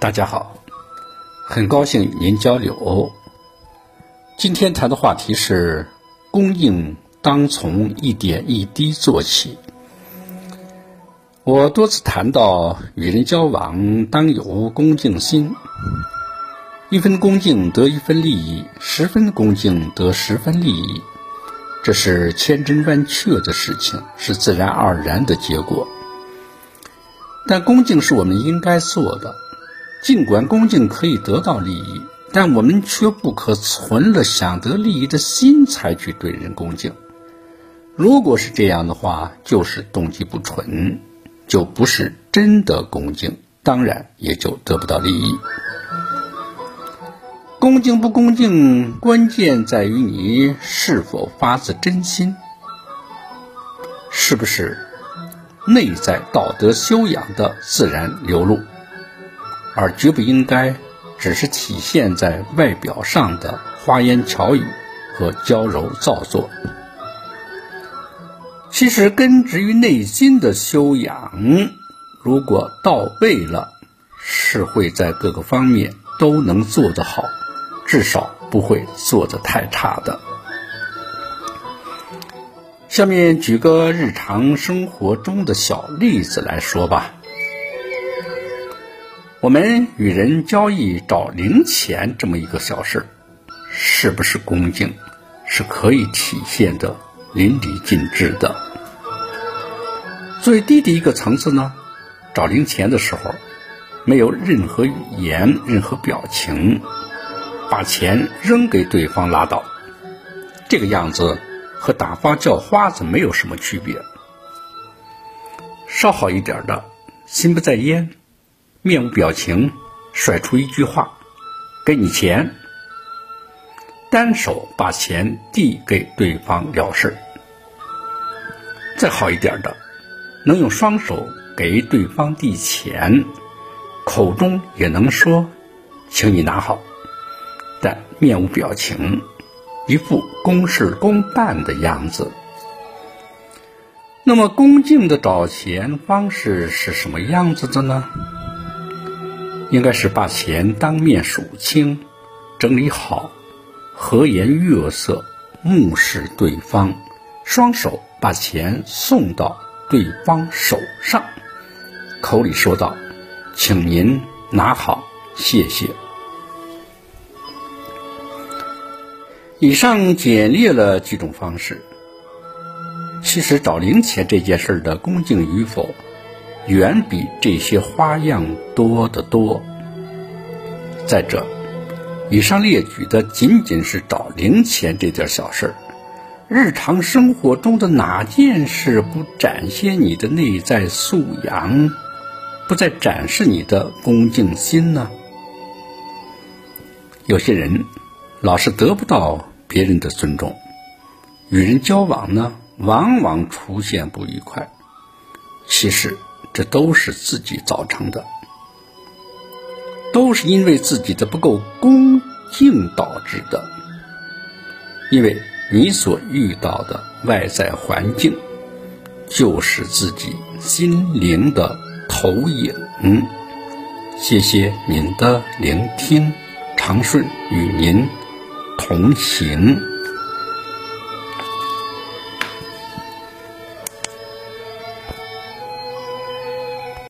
大家好，很高兴与您交流。今天谈的话题是：恭敬当从一点一滴做起。我多次谈到，与人交往当有恭敬心，一分恭敬得一分利益，十分恭敬得十分利益，这是千真万确的事情，是自然而然的结果。但恭敬是我们应该做的。尽管恭敬可以得到利益，但我们却不可存了想得利益的心才去对人恭敬。如果是这样的话，就是动机不纯，就不是真的恭敬，当然也就得不到利益。恭敬不恭敬，关键在于你是否发自真心，是不是内在道德修养的自然流露。而绝不应该只是体现在外表上的花言巧语和娇柔造作。其实，根植于内心的修养，如果到位了，是会在各个方面都能做得好，至少不会做得太差的。下面举个日常生活中的小例子来说吧。我们与人交易找零钱这么一个小事，是不是恭敬，是可以体现的淋漓尽致的。最低的一个层次呢，找零钱的时候，没有任何语言、任何表情，把钱扔给对方拉倒，这个样子和打发叫花子没有什么区别。稍好一点的，心不在焉。面无表情，甩出一句话：“给你钱。”单手把钱递给对方了事。再好一点的，能用双手给对方递钱，口中也能说：“请你拿好。”但面无表情，一副公事公办的样子。那么，恭敬的找钱方式是什么样子的呢？应该是把钱当面数清，整理好，和颜悦色，目视对方，双手把钱送到对方手上，口里说道：“请您拿好，谢谢。”以上简列了几种方式。其实找零钱这件事的恭敬与否。远比这些花样多得多。再者，以上列举的仅仅是找零钱这点小事，日常生活中的哪件事不展现你的内在素养，不再展示你的恭敬心呢？有些人老是得不到别人的尊重，与人交往呢，往往出现不愉快。其实。这都是自己造成的，都是因为自己的不够恭敬导致的。因为你所遇到的外在环境，就是自己心灵的投影。谢谢您的聆听，长顺与您同行。